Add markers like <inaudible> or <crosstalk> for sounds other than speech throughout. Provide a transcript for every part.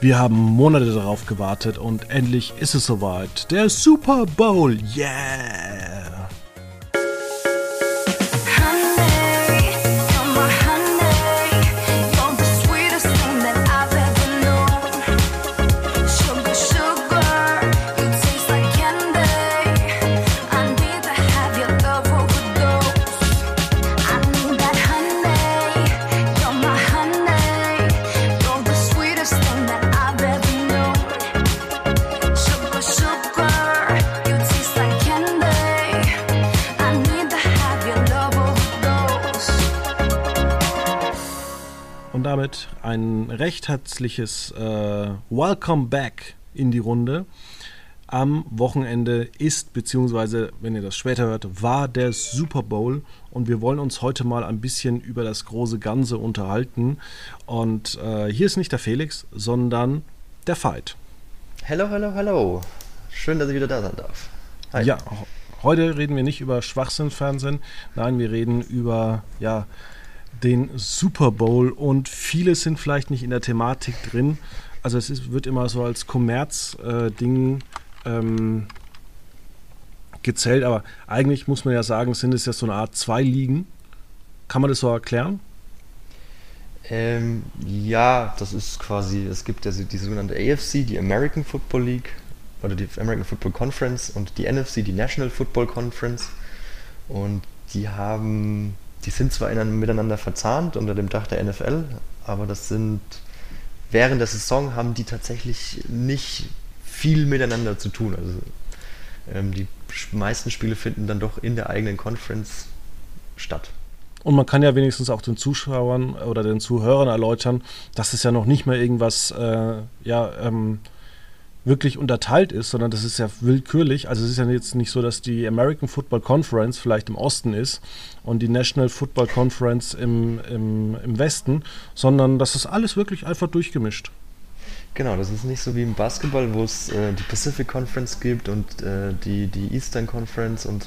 Wir haben Monate darauf gewartet und endlich ist es soweit. Der Super Bowl, yeah! Recht herzliches äh, Welcome Back in die Runde. Am Wochenende ist, beziehungsweise, wenn ihr das später hört, war der Super Bowl und wir wollen uns heute mal ein bisschen über das große Ganze unterhalten. Und äh, hier ist nicht der Felix, sondern der Fight. Hallo, hallo, hallo. Schön, dass ich wieder da sein darf. Hi. Ja, heute reden wir nicht über Schwachsinnfernsehen, nein, wir reden über, ja, den Super Bowl und viele sind vielleicht nicht in der Thematik drin. Also es ist, wird immer so als Kommerzding äh, ähm, gezählt, aber eigentlich muss man ja sagen, sind es ja so eine Art zwei Ligen. Kann man das so erklären? Ähm, ja, das ist quasi, es gibt ja die sogenannte AFC, die American Football League oder die American Football Conference und die NFC, die National Football Conference. Und die haben die sind zwar in, miteinander verzahnt unter dem Dach der NFL, aber das sind während der Saison haben die tatsächlich nicht viel miteinander zu tun. Also ähm, die meisten Spiele finden dann doch in der eigenen Conference statt. Und man kann ja wenigstens auch den Zuschauern oder den Zuhörern erläutern, dass es ja noch nicht mehr irgendwas äh, ja, ähm, wirklich unterteilt ist, sondern das ist ja willkürlich. Also es ist ja jetzt nicht so, dass die American Football Conference vielleicht im Osten ist und die National Football Conference im, im, im Westen, sondern das ist alles wirklich einfach durchgemischt. Genau, das ist nicht so wie im Basketball, wo es äh, die Pacific Conference gibt und äh, die, die Eastern Conference und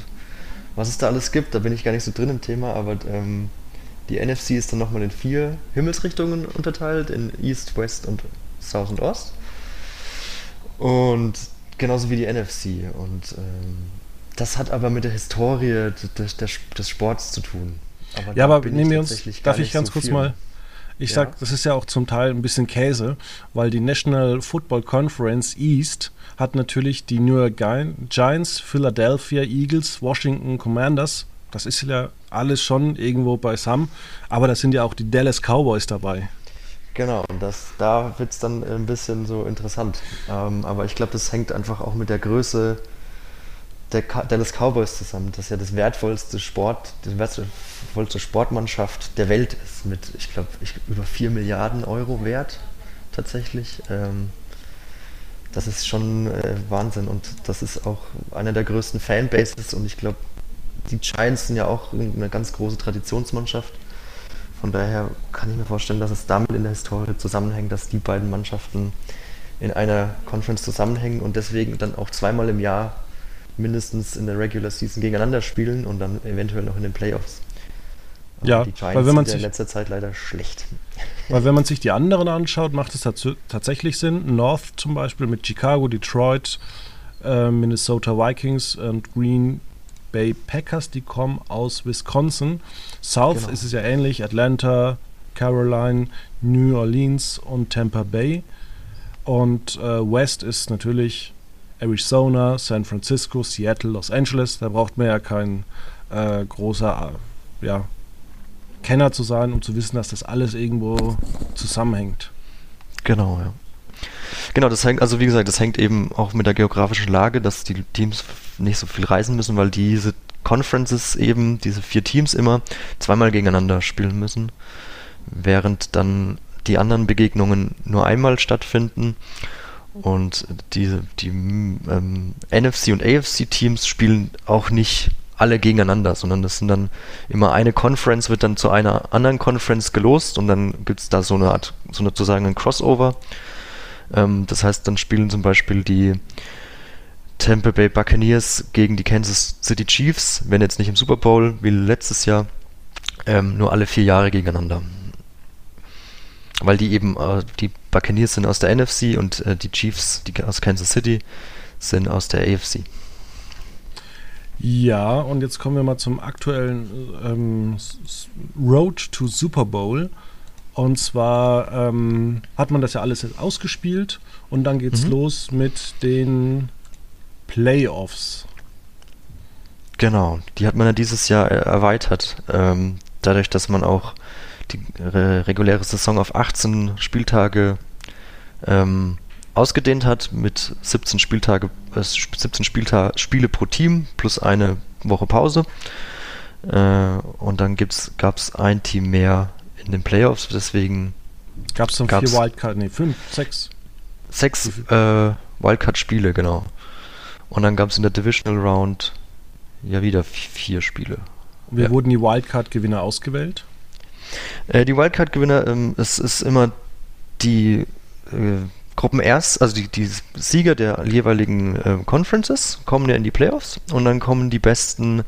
was es da alles gibt. Da bin ich gar nicht so drin im Thema, aber ähm, die NFC ist dann nochmal in vier Himmelsrichtungen unterteilt, in East, West und South und Ost. Und genauso wie die NFC. Und ähm, das hat aber mit der Historie des, des, des Sports zu tun. Aber ja, aber nehmen wir uns, darf ich ganz so kurz viel. mal, ich ja. sag, das ist ja auch zum Teil ein bisschen Käse, weil die National Football Conference East hat natürlich die New York Giants, Philadelphia Eagles, Washington Commanders. Das ist ja alles schon irgendwo beisammen, aber da sind ja auch die Dallas Cowboys dabei. Genau, und das, da wird es dann ein bisschen so interessant. Ähm, aber ich glaube, das hängt einfach auch mit der Größe der Dallas Cowboys zusammen, das ja das wertvollste Sport, die wertvollste Sportmannschaft der Welt ist, mit, ich glaube, über 4 Milliarden Euro wert tatsächlich. Ähm, das ist schon äh, Wahnsinn und das ist auch einer der größten Fanbases und ich glaube, die Giants sind ja auch eine ganz große Traditionsmannschaft von daher kann ich mir vorstellen, dass es damit in der Historie zusammenhängt, dass die beiden Mannschaften in einer Conference zusammenhängen und deswegen dann auch zweimal im Jahr mindestens in der Regular Season gegeneinander spielen und dann eventuell noch in den Playoffs. Ja, die Giants weil wenn man sind sich, in letzter Zeit leider schlecht. Weil wenn man sich die anderen anschaut, macht es tatsächlich Sinn. North zum Beispiel mit Chicago, Detroit, äh, Minnesota Vikings und Green Bay Packers, die kommen aus Wisconsin. South genau. ist es ja ähnlich, Atlanta, Caroline, New Orleans und Tampa Bay. Und äh, West ist natürlich Arizona, San Francisco, Seattle, Los Angeles. Da braucht man ja kein äh, großer äh, ja, Kenner zu sein, um zu wissen, dass das alles irgendwo zusammenhängt. Genau, ja. Genau, das hängt, also wie gesagt, das hängt eben auch mit der geografischen Lage, dass die Teams nicht so viel reisen müssen, weil diese Conferences eben, diese vier Teams immer zweimal gegeneinander spielen müssen, während dann die anderen Begegnungen nur einmal stattfinden. Und die, die ähm, NFC und AFC Teams spielen auch nicht alle gegeneinander, sondern das sind dann immer eine Conference wird dann zu einer anderen Conference gelost und dann gibt es da so eine Art, so sozusagen ein Crossover. Ähm, das heißt, dann spielen zum Beispiel die Tampa Bay Buccaneers gegen die Kansas City Chiefs, wenn jetzt nicht im Super Bowl wie letztes Jahr, ähm, nur alle vier Jahre gegeneinander. weil die eben, äh, die Buccaneers sind aus der NFC und äh, die Chiefs, die aus Kansas City, sind aus der AFC. Ja, und jetzt kommen wir mal zum aktuellen ähm, Road to Super Bowl. Und zwar ähm, hat man das ja alles jetzt ausgespielt und dann geht's mhm. los mit den Playoffs. Genau, die hat man ja dieses Jahr erweitert. Ähm, dadurch, dass man auch die re reguläre Saison auf 18 Spieltage ähm, ausgedehnt hat mit 17 Spieltage, äh, 17 Spielta Spiele pro Team plus eine Woche Pause. Äh, und dann gab es ein Team mehr in den Playoffs, deswegen gab es dann vier Wildcard, nee, fünf, sechs. Sechs äh, Wildcard-Spiele, genau. Und dann gab es in der Divisional Round ja wieder vier Spiele. Wie ja. wurden die Wildcard-Gewinner ausgewählt? Äh, die Wildcard-Gewinner, ähm, es ist immer die äh, Gruppen erst, also die, die Sieger der jeweiligen äh, Conferences kommen ja in die Playoffs und dann kommen die besten,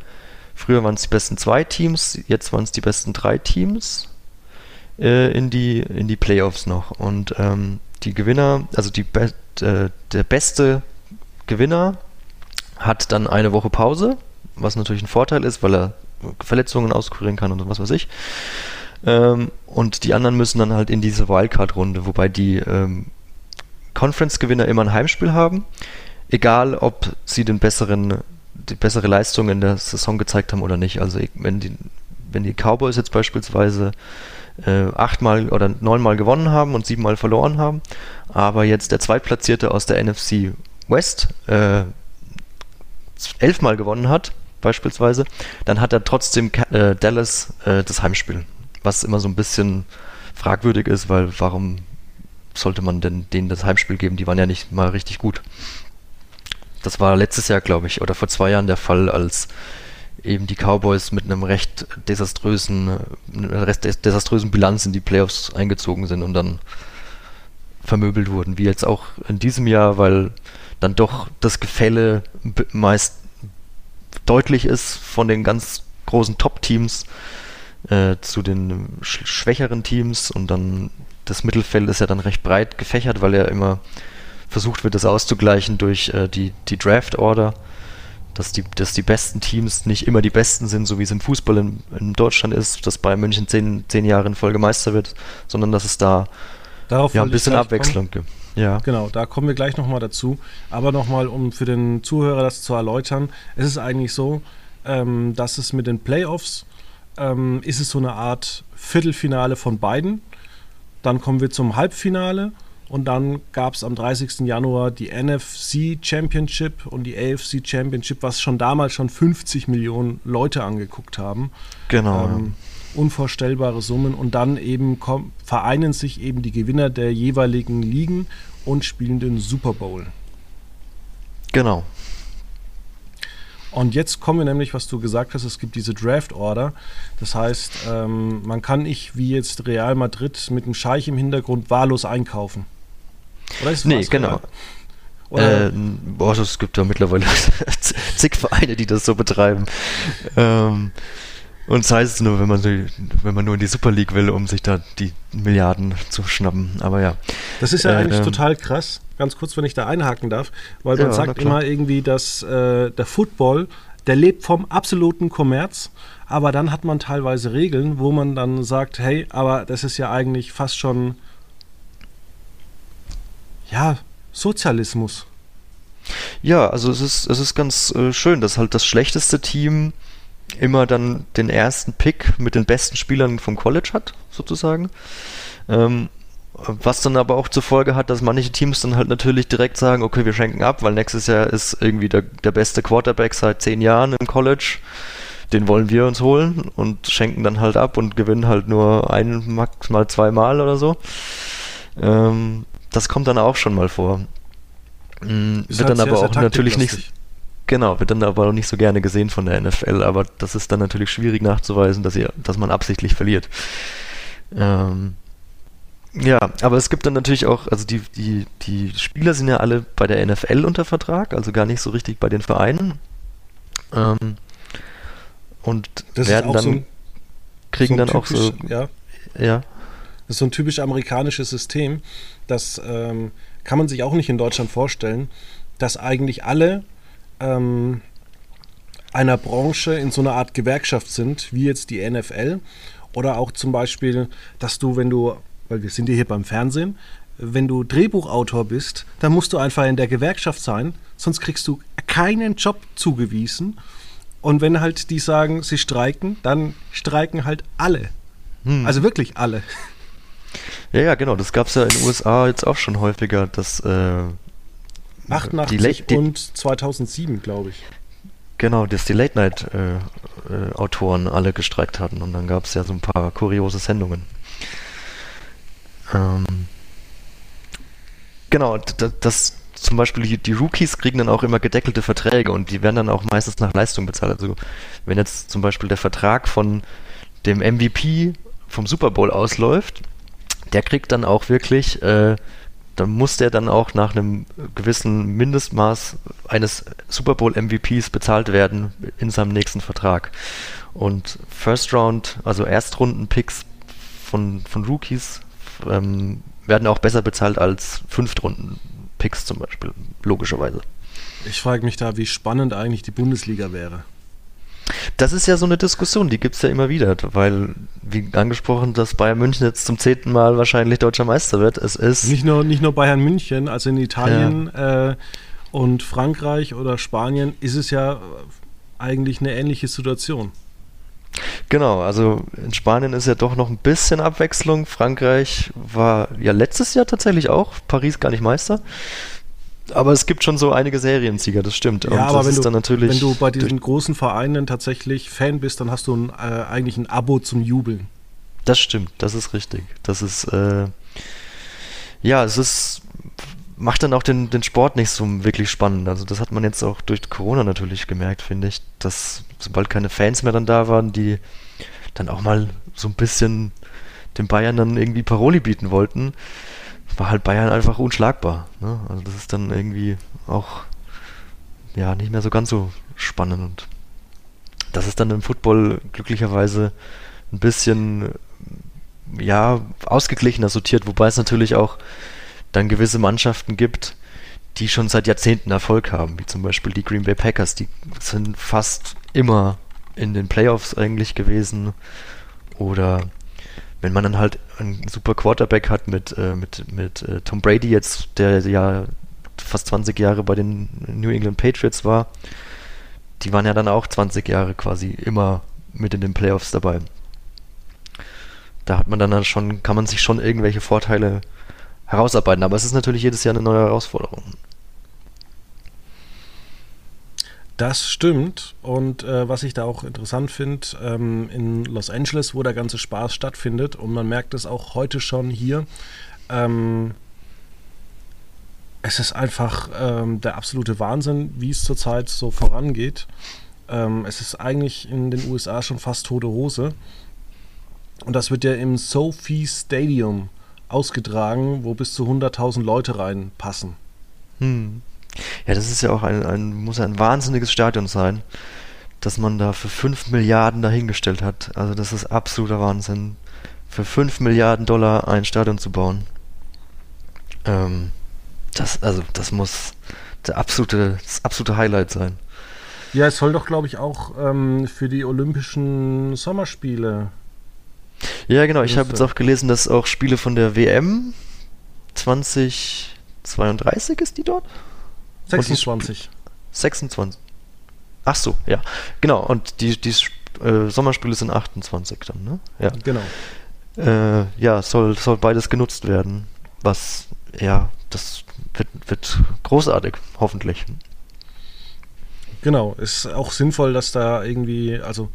früher waren es die besten zwei Teams, jetzt waren es die besten drei Teams äh, in, die, in die Playoffs noch. Und ähm, die Gewinner, also die Be äh, der beste Gewinner hat dann eine Woche Pause, was natürlich ein Vorteil ist, weil er Verletzungen auskurieren kann und was weiß ich. Ähm, und die anderen müssen dann halt in diese Wildcard-Runde, wobei die ähm, Conference-Gewinner immer ein Heimspiel haben, egal ob sie den besseren, die bessere Leistung in der Saison gezeigt haben oder nicht. Also wenn die, wenn die Cowboys jetzt beispielsweise äh, achtmal oder neunmal gewonnen haben und siebenmal verloren haben, aber jetzt der Zweitplatzierte aus der NFC West äh, elfmal gewonnen hat, beispielsweise, dann hat er trotzdem äh, Dallas äh, das Heimspiel. Was immer so ein bisschen fragwürdig ist, weil warum sollte man denn denen das Heimspiel geben? Die waren ja nicht mal richtig gut. Das war letztes Jahr, glaube ich, oder vor zwei Jahren der Fall, als eben die Cowboys mit einem recht desaströsen, recht desaströsen Bilanz in die Playoffs eingezogen sind und dann vermöbelt wurden, wie jetzt auch in diesem Jahr, weil dann doch das Gefälle meist deutlich ist von den ganz großen Top-Teams äh, zu den sch schwächeren Teams und dann das Mittelfeld ist ja dann recht breit gefächert, weil ja immer versucht wird, das auszugleichen durch äh, die, die Draft-Order dass die, dass die besten Teams nicht immer die besten sind, so wie es im Fußball in, in Deutschland ist, dass Bayern München zehn, zehn Jahre in Folge Meister wird, sondern dass es da Darauf ja, ein bisschen Abwechslung gibt. Ja. Genau, da kommen wir gleich nochmal dazu. Aber nochmal, um für den Zuhörer das zu erläutern, es ist eigentlich so, ähm, dass es mit den Playoffs ähm, ist es so eine Art Viertelfinale von beiden. Dann kommen wir zum Halbfinale und dann gab es am 30. Januar die NFC Championship und die AFC Championship, was schon damals schon 50 Millionen Leute angeguckt haben. Genau. Ähm, unvorstellbare Summen. Und dann eben vereinen sich eben die Gewinner der jeweiligen Ligen und spielen den Super Bowl. Genau. Und jetzt kommen wir nämlich, was du gesagt hast, es gibt diese Draft Order. Das heißt, ähm, man kann nicht wie jetzt Real Madrid mit einem Scheich im Hintergrund wahllos einkaufen. Oder ist nee, genau. Oder? Äh, boah, es gibt ja mittlerweile <laughs> zig Vereine, die das so betreiben. Ähm, und das heißt nur, wenn man, so, wenn man nur in die Super League will, um sich da die Milliarden zu schnappen. Aber ja. Das ist ja äh, eigentlich ähm, total krass. Ganz kurz, wenn ich da einhaken darf, weil man ja, sagt immer irgendwie, dass äh, der Football, der lebt vom absoluten Kommerz. Aber dann hat man teilweise Regeln, wo man dann sagt, hey, aber das ist ja eigentlich fast schon ja, Sozialismus. Ja, also es ist, es ist ganz äh, schön, dass halt das schlechteste Team immer dann den ersten Pick mit den besten Spielern vom College hat, sozusagen. Ähm, was dann aber auch zur Folge hat, dass manche Teams dann halt natürlich direkt sagen, okay, wir schenken ab, weil nächstes Jahr ist irgendwie der, der beste Quarterback seit zehn Jahren im College. Den wollen wir uns holen und schenken dann halt ab und gewinnen halt nur ein, maximal zweimal oder so. Ähm, das kommt dann auch schon mal vor. Mhm, wird dann aber auch natürlich nicht. Genau, wird dann aber auch nicht so gerne gesehen von der NFL, aber das ist dann natürlich schwierig nachzuweisen, dass, ihr, dass man absichtlich verliert. Ähm, ja, aber es gibt dann natürlich auch, also die, die, die Spieler sind ja alle bei der NFL unter Vertrag, also gar nicht so richtig bei den Vereinen. Ähm, und das werden dann, so ein, kriegen so dann auch so. Ja. ja. Das ist so ein typisch amerikanisches System. Das ähm, kann man sich auch nicht in Deutschland vorstellen, dass eigentlich alle ähm, einer Branche in so einer Art Gewerkschaft sind, wie jetzt die NFL. Oder auch zum Beispiel, dass du, wenn du, weil wir sind ja hier beim Fernsehen, wenn du Drehbuchautor bist, dann musst du einfach in der Gewerkschaft sein, sonst kriegst du keinen Job zugewiesen. Und wenn halt die sagen, sie streiken, dann streiken halt alle. Hm. Also wirklich alle. Ja, ja, genau. Das gab es ja in den USA jetzt auch schon häufiger, dass äh, 88 die, und 2007, glaube ich. Genau, dass die Late-Night-Autoren äh, äh, alle gestreikt hatten und dann gab es ja so ein paar kuriose Sendungen. Ähm, genau, das, das zum Beispiel die, die, Rookies kriegen dann auch immer gedeckelte Verträge und die werden dann auch meistens nach Leistung bezahlt. Also wenn jetzt zum Beispiel der Vertrag von dem MVP vom Super Bowl ausläuft, der kriegt dann auch wirklich äh, dann muss der dann auch nach einem gewissen Mindestmaß eines Super Bowl MVPs bezahlt werden in seinem nächsten Vertrag. Und First Round, also Erstrunden-Picks von, von Rookies, ähm, werden auch besser bezahlt als Fünftrunden-Picks zum Beispiel, logischerweise. Ich frage mich da, wie spannend eigentlich die Bundesliga wäre. Das ist ja so eine Diskussion, die gibt es ja immer wieder, weil, wie angesprochen, dass Bayern München jetzt zum zehnten Mal wahrscheinlich deutscher Meister wird. Es ist. Nicht nur, nicht nur Bayern München, also in Italien ja. äh, und Frankreich oder Spanien ist es ja eigentlich eine ähnliche Situation. Genau, also in Spanien ist ja doch noch ein bisschen Abwechslung. Frankreich war ja letztes Jahr tatsächlich auch, Paris gar nicht Meister. Aber es gibt schon so einige Seriensieger, das stimmt. Ja, Und aber wenn, du, wenn du bei diesen großen Vereinen tatsächlich Fan bist, dann hast du ein, äh, eigentlich ein Abo zum Jubeln. Das stimmt, das ist richtig. Das ist, äh, ja, es ist, macht dann auch den, den Sport nicht so wirklich spannend. Also das hat man jetzt auch durch Corona natürlich gemerkt, finde ich, dass sobald keine Fans mehr dann da waren, die dann auch mal so ein bisschen den Bayern dann irgendwie Paroli bieten wollten, war halt Bayern einfach unschlagbar. Ne? Also das ist dann irgendwie auch ja nicht mehr so ganz so spannend. Und das ist dann im Football glücklicherweise ein bisschen ja ausgeglichener sortiert, wobei es natürlich auch dann gewisse Mannschaften gibt, die schon seit Jahrzehnten Erfolg haben, wie zum Beispiel die Green Bay Packers, die sind fast immer in den Playoffs eigentlich gewesen. Oder wenn man dann halt einen super Quarterback hat mit, äh, mit, mit äh, Tom Brady jetzt, der ja fast 20 Jahre bei den New England Patriots war, die waren ja dann auch 20 Jahre quasi immer mit in den Playoffs dabei. Da hat man dann schon, kann man sich schon irgendwelche Vorteile herausarbeiten, aber es ist natürlich jedes Jahr eine neue Herausforderung. Das stimmt. Und äh, was ich da auch interessant finde, ähm, in Los Angeles, wo der ganze Spaß stattfindet, und man merkt es auch heute schon hier, ähm, es ist einfach ähm, der absolute Wahnsinn, wie es zurzeit so vorangeht. Ähm, es ist eigentlich in den USA schon fast tote Hose. Und das wird ja im Sophie Stadium ausgetragen, wo bis zu 100.000 Leute reinpassen. Hm. Ja, das ist ja auch ein, ein muss ein wahnsinniges Stadion sein, dass man da für 5 Milliarden dahingestellt hat. Also das ist absoluter Wahnsinn. Für 5 Milliarden Dollar ein Stadion zu bauen. Ähm, das, also das muss der absolute, das absolute Highlight sein. Ja, es soll doch, glaube ich, auch ähm, für die Olympischen Sommerspiele. Ja, genau. Ich habe jetzt auch gelesen, dass auch Spiele von der WM 2032 ist die dort? 26. 26. Ach so, ja. Genau, und die, die äh, Sommerspiele sind 28 dann, ne? Ja. Genau. Äh, ja, soll, soll beides genutzt werden. Was, ja, das wird, wird großartig, hoffentlich. Genau, ist auch sinnvoll, dass da irgendwie, also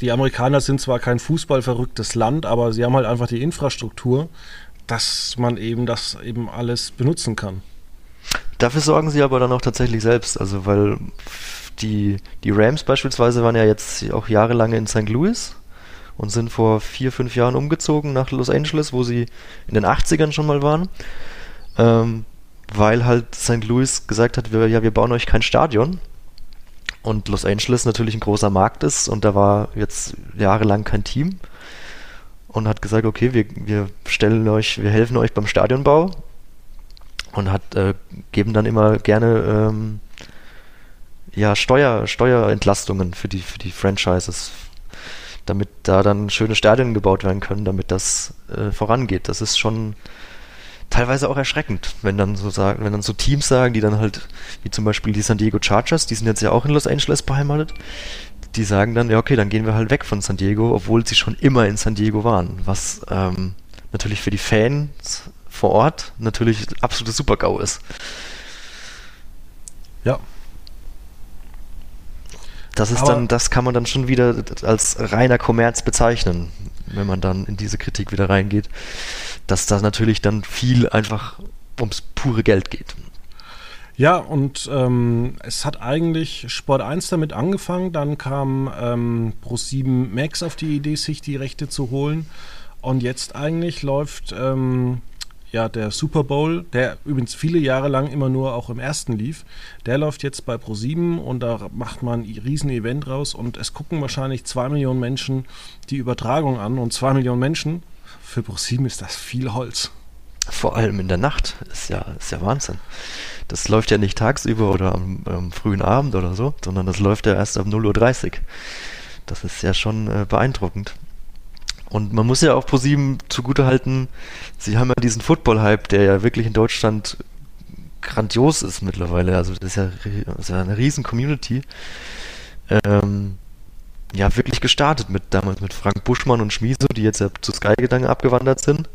die Amerikaner sind zwar kein fußballverrücktes Land, aber sie haben halt einfach die Infrastruktur, dass man eben das eben alles benutzen kann. Dafür sorgen sie aber dann auch tatsächlich selbst, also weil die, die Rams beispielsweise waren ja jetzt auch jahrelang in St. Louis und sind vor vier, fünf Jahren umgezogen nach Los Angeles, wo sie in den 80ern schon mal waren, ähm, weil halt St. Louis gesagt hat, wir, ja, wir bauen euch kein Stadion. Und Los Angeles natürlich ein großer Markt ist und da war jetzt jahrelang kein Team. und hat gesagt, okay, wir, wir stellen euch, wir helfen euch beim Stadionbau und hat äh, geben dann immer gerne ähm, ja Steuer Steuerentlastungen für die für die Franchises, damit da dann schöne Stadien gebaut werden können, damit das äh, vorangeht. Das ist schon teilweise auch erschreckend, wenn dann so sagen, wenn dann so Teams sagen, die dann halt, wie zum Beispiel die San Diego Chargers, die sind jetzt ja auch in Los Angeles beheimatet, die sagen dann, ja okay, dann gehen wir halt weg von San Diego, obwohl sie schon immer in San Diego waren, was ähm, natürlich für die Fans vor Ort natürlich absolutes Super-GAU ist. Ja. Das ist Aber dann, das kann man dann schon wieder als reiner Kommerz bezeichnen, wenn man dann in diese Kritik wieder reingeht, dass da natürlich dann viel einfach ums pure Geld geht. Ja, und ähm, es hat eigentlich Sport 1 damit angefangen, dann kam ähm, Pro7 Max auf die Idee, sich die Rechte zu holen. Und jetzt eigentlich läuft ähm, ja der Super Bowl, der übrigens viele Jahre lang immer nur auch im ersten lief, der läuft jetzt bei Pro7 und da macht man ein riesen Event raus und es gucken wahrscheinlich zwei Millionen Menschen die Übertragung an und zwei Millionen Menschen, für Pro7 ist das viel Holz. Vor allem in der Nacht, ist ja, ist ja Wahnsinn das läuft ja nicht tagsüber oder am, am frühen Abend oder so, sondern das läuft ja erst ab 0.30 Uhr. Das ist ja schon äh, beeindruckend. Und man muss ja auch ProSieben zugutehalten, sie haben ja diesen Football-Hype, der ja wirklich in Deutschland grandios ist mittlerweile. Also das ist ja, das ist ja eine riesen Community. Ähm, ja, wirklich gestartet mit damals mit Frank Buschmann und Schmieso, die jetzt ja zu Sky Gedanken abgewandert sind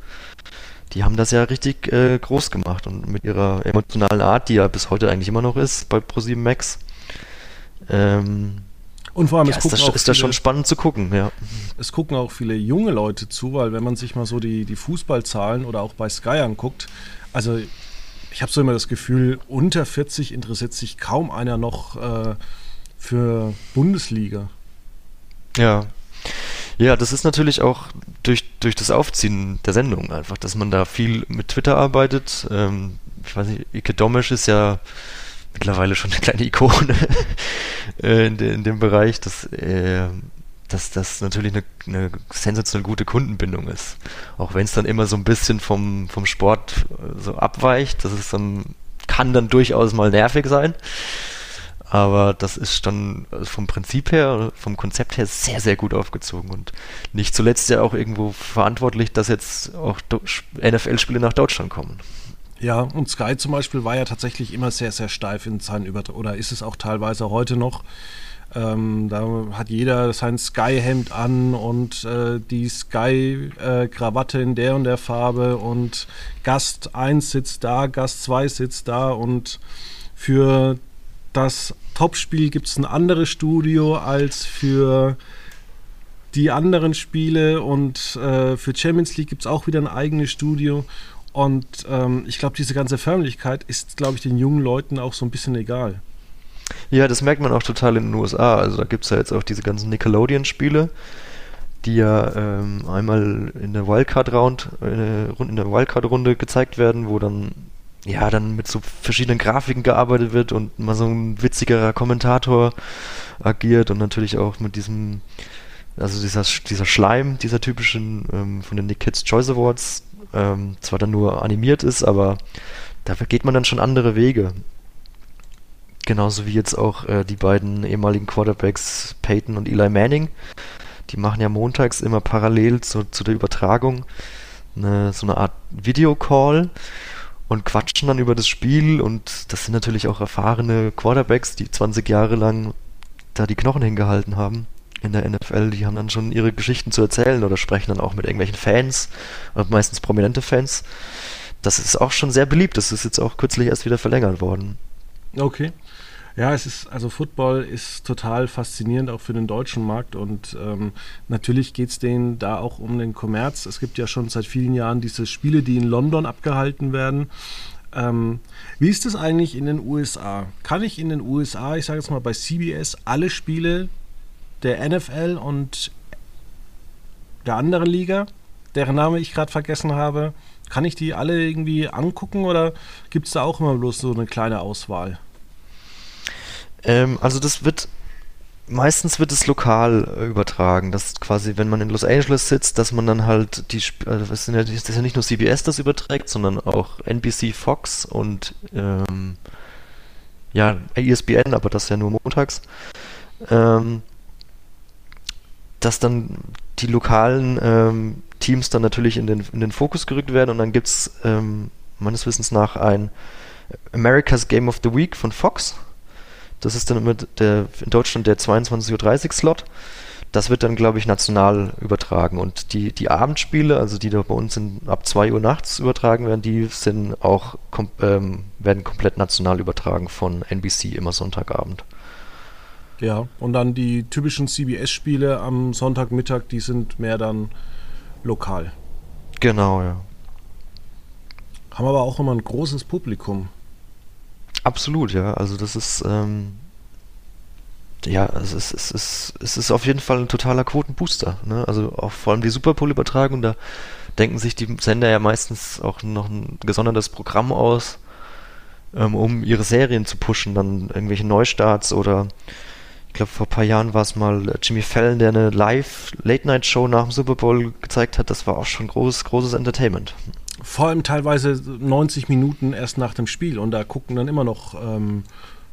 die haben das ja richtig äh, groß gemacht und mit ihrer emotionalen Art, die ja bis heute eigentlich immer noch ist bei ProSieben Max. Ähm, und vor allem, ja, es ist, das, ist das schon spannend zu gucken, ja. Es gucken auch viele junge Leute zu, weil wenn man sich mal so die, die Fußballzahlen oder auch bei Sky anguckt, also ich habe so immer das Gefühl, unter 40 interessiert sich kaum einer noch äh, für Bundesliga. Ja. Ja, das ist natürlich auch durch, durch das Aufziehen der Sendung einfach, dass man da viel mit Twitter arbeitet. Ähm, ich weiß nicht, Ike Domisch ist ja mittlerweile schon eine kleine Ikone <laughs> äh, in, de, in, dem Bereich, dass, äh, dass das natürlich eine, eine sensationell gute Kundenbindung ist. Auch wenn es dann immer so ein bisschen vom, vom Sport äh, so abweicht, das ist dann, kann dann durchaus mal nervig sein. Aber das ist dann also vom Prinzip her, vom Konzept her sehr, sehr gut aufgezogen und nicht zuletzt ja auch irgendwo verantwortlich, dass jetzt auch NFL-Spiele nach Deutschland kommen. Ja, und Sky zum Beispiel war ja tatsächlich immer sehr, sehr steif in seinen Übertragungen, oder ist es auch teilweise heute noch. Ähm, da hat jeder sein Sky-Hemd an und äh, die Sky-Krawatte in der und der Farbe und Gast 1 sitzt da, Gast 2 sitzt da und für das Topspiel gibt es ein anderes Studio als für die anderen Spiele und äh, für Champions League gibt es auch wieder ein eigenes Studio. Und ähm, ich glaube, diese ganze Förmlichkeit ist, glaube ich, den jungen Leuten auch so ein bisschen egal. Ja, das merkt man auch total in den USA. Also da gibt es ja jetzt auch diese ganzen Nickelodeon-Spiele, die ja ähm, einmal in der Wildcard-Round, äh, in der Wildcard-Runde gezeigt werden, wo dann ja, dann mit so verschiedenen Grafiken gearbeitet wird und mal so ein witzigerer Kommentator agiert und natürlich auch mit diesem, also dieser, dieser Schleim, dieser typischen ähm, von den Kids Choice Awards, ähm, zwar dann nur animiert ist, aber da geht man dann schon andere Wege. Genauso wie jetzt auch äh, die beiden ehemaligen Quarterbacks Peyton und Eli Manning. Die machen ja montags immer parallel zu, zu der Übertragung eine, so eine Art Videocall und quatschen dann über das Spiel und das sind natürlich auch erfahrene Quarterbacks, die 20 Jahre lang da die Knochen hingehalten haben in der NFL. Die haben dann schon ihre Geschichten zu erzählen oder sprechen dann auch mit irgendwelchen Fans, meistens prominente Fans. Das ist auch schon sehr beliebt. Das ist jetzt auch kürzlich erst wieder verlängert worden. Okay. Ja, es ist, also Football ist total faszinierend auch für den deutschen Markt und ähm, natürlich geht es denen da auch um den Kommerz. Es gibt ja schon seit vielen Jahren diese Spiele, die in London abgehalten werden. Ähm, wie ist das eigentlich in den USA? Kann ich in den USA, ich sage jetzt mal bei CBS, alle Spiele der NFL und der anderen Liga, deren Name ich gerade vergessen habe, kann ich die alle irgendwie angucken oder gibt es da auch immer bloß so eine kleine Auswahl? Ähm, also das wird Meistens wird es lokal äh, übertragen, dass quasi, wenn man in Los Angeles sitzt, dass man dann halt die, also das, das ist ja nicht nur CBS das überträgt, sondern auch NBC, Fox und ähm, ja, ESPN, aber das ja nur montags. Ähm, dass dann die lokalen ähm, Teams dann natürlich in den, in den Fokus gerückt werden und dann gibt es ähm, meines Wissens nach ein America's Game of the Week von Fox. Das ist dann immer der, in Deutschland der 22.30 Uhr Slot. Das wird dann, glaube ich, national übertragen. Und die, die Abendspiele, also die da bei uns in, ab 2 Uhr nachts übertragen werden, die sind auch kom ähm, werden komplett national übertragen von NBC immer Sonntagabend. Ja, und dann die typischen CBS-Spiele am Sonntagmittag, die sind mehr dann lokal. Genau, ja. Haben aber auch immer ein großes Publikum. Absolut, ja. Also das ist, ähm, ja, es ist, es, ist, es ist auf jeden Fall ein totaler Quotenbooster. Ne? Also auch vor allem die Super Bowl-Übertragung, da denken sich die Sender ja meistens auch noch ein gesondertes Programm aus, ähm, um ihre Serien zu pushen, dann irgendwelche Neustarts oder ich glaube, vor ein paar Jahren war es mal Jimmy Fallon, der eine Live-Late-Night-Show nach dem Super Bowl gezeigt hat. Das war auch schon groß, großes Entertainment. Vor allem teilweise 90 Minuten erst nach dem Spiel und da gucken dann immer noch ähm,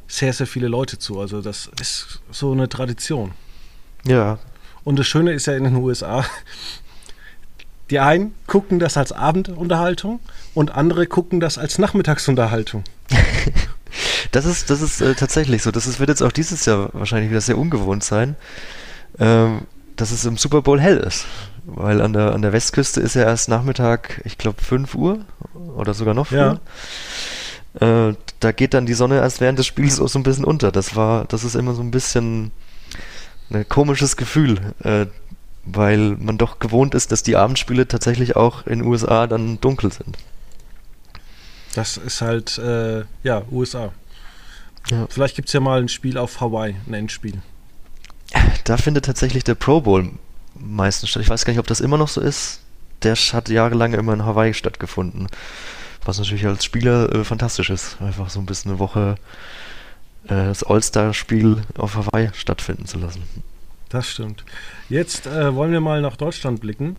sehr, sehr viele Leute zu. Also das ist so eine Tradition. Ja. Und das Schöne ist ja in den USA, die einen gucken das als Abendunterhaltung und andere gucken das als Nachmittagsunterhaltung. <laughs> Das ist, das ist äh, tatsächlich so. Das ist, wird jetzt auch dieses Jahr wahrscheinlich wieder sehr ungewohnt sein, ähm, dass es im Super Bowl hell ist. Weil an der, an der Westküste ist ja erst Nachmittag, ich glaube 5 Uhr oder sogar noch früher. Ja. Äh, da geht dann die Sonne erst während des Spiels auch so ein bisschen unter. Das war, das ist immer so ein bisschen ein komisches Gefühl, äh, weil man doch gewohnt ist, dass die Abendspiele tatsächlich auch in den USA dann dunkel sind. Das ist halt, äh, ja, USA. Ja. Vielleicht gibt es ja mal ein Spiel auf Hawaii, ein Endspiel. Da findet tatsächlich der Pro Bowl meistens statt. Ich weiß gar nicht, ob das immer noch so ist. Der hat jahrelang immer in Hawaii stattgefunden. Was natürlich als Spieler äh, fantastisch ist. Einfach so ein bisschen eine Woche äh, das All-Star-Spiel auf Hawaii stattfinden zu lassen. Das stimmt. Jetzt äh, wollen wir mal nach Deutschland blicken.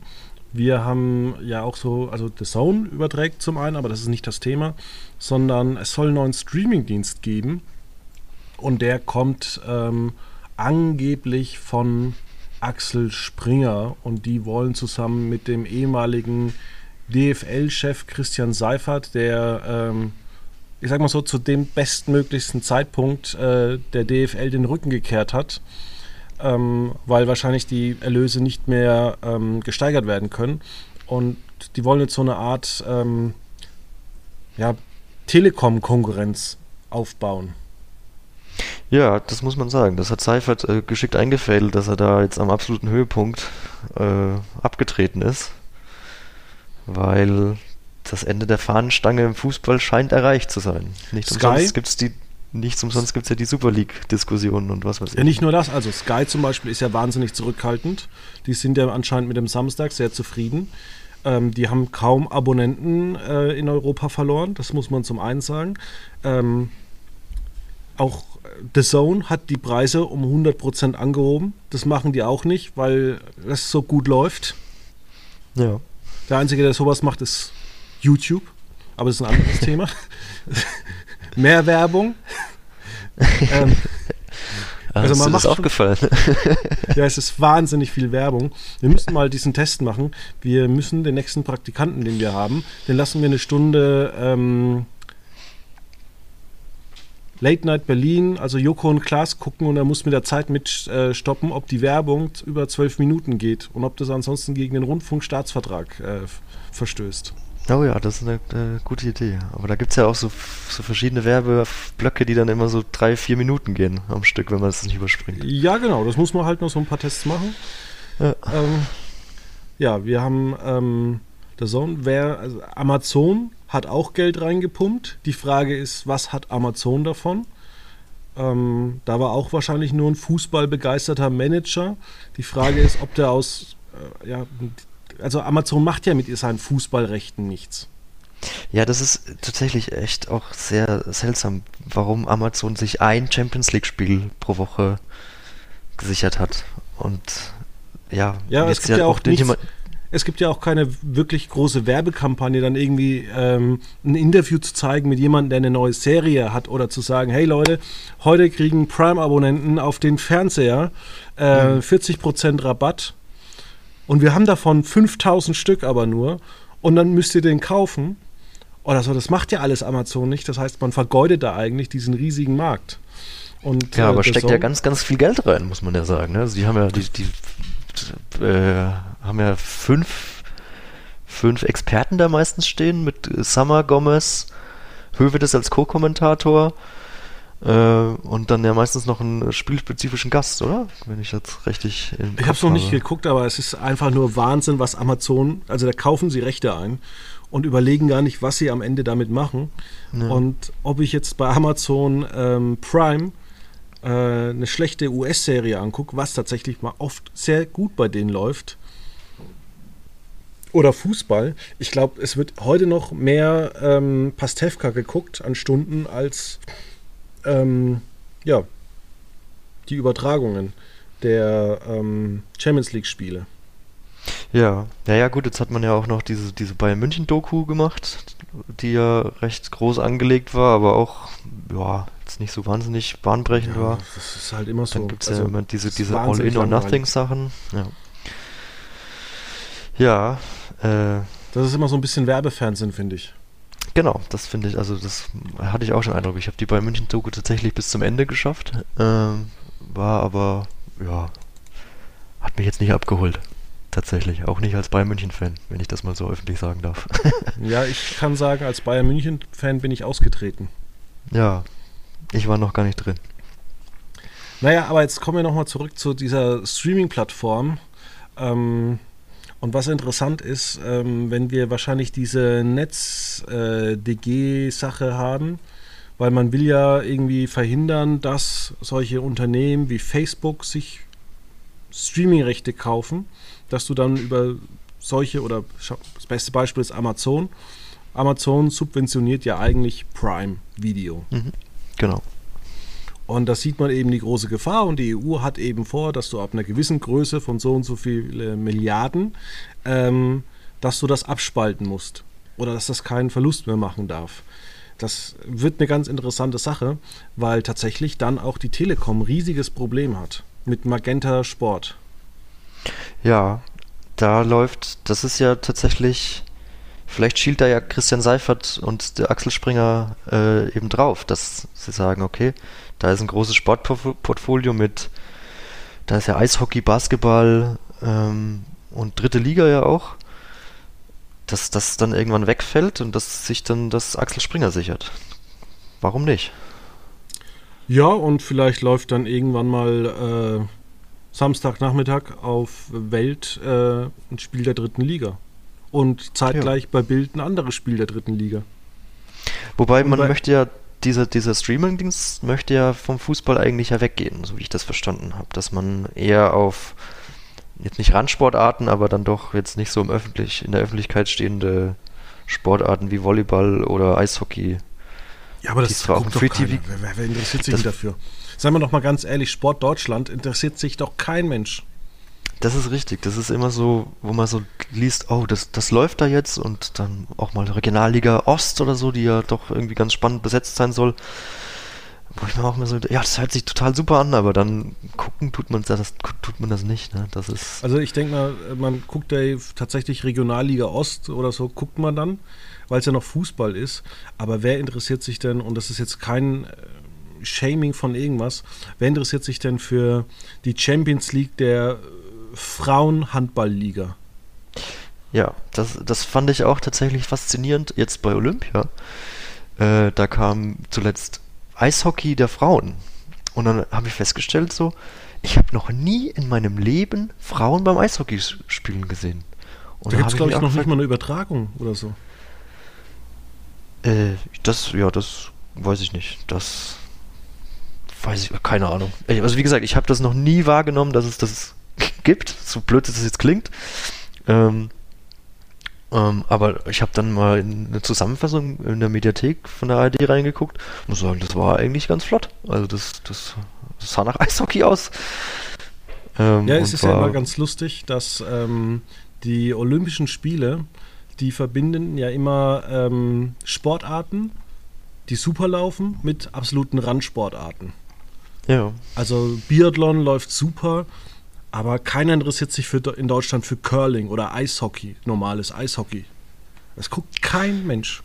Wir haben ja auch so, also The Zone überträgt zum einen, aber das ist nicht das Thema, sondern es soll einen neuen Streamingdienst geben, und der kommt ähm, angeblich von Axel Springer und die wollen zusammen mit dem ehemaligen DFL-Chef Christian Seifert, der, ähm, ich sag mal so, zu dem bestmöglichsten Zeitpunkt äh, der DFL den Rücken gekehrt hat, ähm, weil wahrscheinlich die Erlöse nicht mehr ähm, gesteigert werden können. Und die wollen jetzt so eine Art ähm, ja, Telekom-Konkurrenz aufbauen. Ja, das muss man sagen. Das hat Seifert äh, geschickt eingefädelt, dass er da jetzt am absoluten Höhepunkt äh, abgetreten ist. Weil das Ende der Fahnenstange im Fußball scheint erreicht zu sein. Nicht Sky? umsonst gibt es die Nichts umsonst gibt es ja die Super League-Diskussionen und was weiß ich. Ja, nicht nur das. Also Sky zum Beispiel ist ja wahnsinnig zurückhaltend. Die sind ja anscheinend mit dem Samstag sehr zufrieden. Ähm, die haben kaum Abonnenten äh, in Europa verloren. Das muss man zum einen sagen. Ähm, auch The Zone hat die Preise um 100% angehoben. Das machen die auch nicht, weil das so gut läuft. Ja. Der Einzige, der sowas macht, ist YouTube. Aber das ist ein anderes <laughs> Thema. Mehr Werbung. ähm, also man macht aufgefallen. <laughs> ja, es ist wahnsinnig viel Werbung. Wir müssen mal diesen Test machen. Wir müssen den nächsten Praktikanten, den wir haben, den lassen wir eine Stunde ähm, Late Night Berlin, also Joko und Klaas gucken und er muss mit der Zeit mitstoppen, äh, ob die Werbung über zwölf Minuten geht und ob das ansonsten gegen den Rundfunkstaatsvertrag äh, verstößt. Oh ja, das ist eine, eine gute Idee. Aber da gibt es ja auch so, so verschiedene Werbeblöcke, die dann immer so drei, vier Minuten gehen am Stück, wenn man das nicht überspringt. Ja, genau. Das muss man halt noch so ein paar Tests machen. Ja, ähm, ja wir haben ähm, der Zone. Wer, also Amazon hat auch Geld reingepumpt. Die Frage ist, was hat Amazon davon? Ähm, da war auch wahrscheinlich nur ein fußballbegeisterter Manager. Die Frage ist, ob der aus, äh, ja, also Amazon macht ja mit seinen Fußballrechten nichts. Ja, das ist tatsächlich echt auch sehr seltsam, warum Amazon sich ein Champions League-Spiel pro Woche gesichert hat. Und ja, ja es gibt ja auch nichts, es gibt ja auch keine wirklich große Werbekampagne, dann irgendwie ähm, ein Interview zu zeigen mit jemandem, der eine neue Serie hat oder zu sagen, hey Leute, heute kriegen Prime-Abonnenten auf den Fernseher äh, mhm. 40% Rabatt und wir haben davon 5000 Stück aber nur und dann müsst ihr den kaufen. Oder so, das macht ja alles Amazon nicht. Das heißt, man vergeudet da eigentlich diesen riesigen Markt. Und, ja, aber äh, steckt ja ganz, ganz viel Geld rein, muss man ja sagen. Ne? Also die haben ja die, die äh, haben ja fünf, fünf Experten da meistens stehen mit Summer Gomez, Hövedes als Co-Kommentator äh, und dann ja meistens noch einen spielspezifischen Gast, oder? Wenn ich jetzt richtig im Ich habe es noch nicht geguckt, aber es ist einfach nur Wahnsinn, was Amazon, also da kaufen sie Rechte ein und überlegen gar nicht, was sie am Ende damit machen. Ja. Und ob ich jetzt bei Amazon ähm, Prime äh, eine schlechte US-Serie angucke, was tatsächlich mal oft sehr gut bei denen läuft. Oder Fußball. Ich glaube, es wird heute noch mehr ähm, Pastewka geguckt an Stunden als ähm, ja, die Übertragungen der ähm, Champions League-Spiele. Ja, ja, ja, gut, jetzt hat man ja auch noch diese, diese Bayern München-Doku gemacht, die ja recht groß angelegt war, aber auch, ja, nicht so wahnsinnig bahnbrechend ja, war. Das ist halt immer so. Dann gibt es also, ja immer diese, diese All-In-or-Nothing-Sachen. Ja. Ja, äh, Das ist immer so ein bisschen Werbefernsehen, finde ich. Genau, das finde ich, also das hatte ich auch schon Eindruck. Ich habe die Bayern München-Doku tatsächlich bis zum Ende geschafft, ähm, war aber, ja, hat mich jetzt nicht abgeholt. Tatsächlich, auch nicht als Bayern München-Fan, wenn ich das mal so öffentlich sagen darf. ja, ich kann sagen, als Bayern München-Fan bin ich ausgetreten. Ja, ich war noch gar nicht drin. Naja, aber jetzt kommen wir nochmal zurück zu dieser Streaming-Plattform. Ähm, und was interessant ist, ähm, wenn wir wahrscheinlich diese Netz-DG-Sache äh, haben, weil man will ja irgendwie verhindern, dass solche Unternehmen wie Facebook sich Streaming-Rechte kaufen, dass du dann über solche oder das beste Beispiel ist Amazon. Amazon subventioniert ja eigentlich Prime Video. Mhm. Genau. Und da sieht man eben die große Gefahr und die EU hat eben vor, dass du ab einer gewissen Größe von so und so viele Milliarden, ähm, dass du das abspalten musst oder dass das keinen Verlust mehr machen darf. Das wird eine ganz interessante Sache, weil tatsächlich dann auch die Telekom ein riesiges Problem hat mit Magenta Sport. Ja, da läuft, das ist ja tatsächlich Vielleicht schielt da ja Christian Seifert und der Axel Springer äh, eben drauf, dass sie sagen, okay, da ist ein großes Sportportfolio mit, da ist ja Eishockey, Basketball ähm, und dritte Liga ja auch, dass das dann irgendwann wegfällt und dass sich dann das Axel Springer sichert. Warum nicht? Ja, und vielleicht läuft dann irgendwann mal äh, Samstagnachmittag auf Welt äh, ein Spiel der dritten Liga und zeitgleich ja. bei Bild ein anderes Spiel der dritten Liga. Wobei man möchte ja, dieser, dieser Streaming-Dienst möchte ja vom Fußball eigentlich ja weggehen, so wie ich das verstanden habe. Dass man eher auf jetzt nicht Randsportarten, aber dann doch jetzt nicht so im öffentlich, in der Öffentlichkeit stehende Sportarten wie Volleyball oder Eishockey. Ja, aber das ist auch Free TV. Wer, wer, wer interessiert sich dafür? Seien wir doch mal ganz ehrlich, Sport Deutschland interessiert sich doch kein Mensch. Das ist richtig. Das ist immer so, wo man so liest, oh, das, das läuft da jetzt und dann auch mal Regionalliga Ost oder so, die ja doch irgendwie ganz spannend besetzt sein soll. Wo ich mir auch immer so, ja, das hört sich total super an, aber dann gucken tut man das, tut man das nicht. Ne? Das ist also ich denke mal, man guckt ja tatsächlich Regionalliga Ost oder so, guckt man dann, weil es ja noch Fußball ist. Aber wer interessiert sich denn, und das ist jetzt kein äh, Shaming von irgendwas, wer interessiert sich denn für die Champions League der Frauenhandballliga. Ja, das, das fand ich auch tatsächlich faszinierend jetzt bei Olympia. Äh, da kam zuletzt Eishockey der Frauen. Und dann habe ich festgestellt, so, ich habe noch nie in meinem Leben Frauen beim Eishockey spielen gesehen. Und da gibt es, glaube ich, noch nicht mal eine Übertragung oder so. Äh, das, ja, das weiß ich nicht. Das weiß ich, keine Ahnung. Also wie gesagt, ich habe das noch nie wahrgenommen, dass es das gibt, so blöd es jetzt klingt. Ähm, ähm, aber ich habe dann mal in eine Zusammenfassung in der Mediathek von der ARD reingeguckt und muss sagen, das war eigentlich ganz flott. Also das, das, das sah nach Eishockey aus. Ähm, ja, es ist ja immer ganz lustig, dass ähm, die Olympischen Spiele, die verbinden ja immer ähm, Sportarten, die super laufen, mit absoluten Randsportarten. Ja. Also Biathlon läuft super, aber keiner interessiert sich für, in Deutschland für Curling oder Eishockey, normales Eishockey. Das guckt kein Mensch.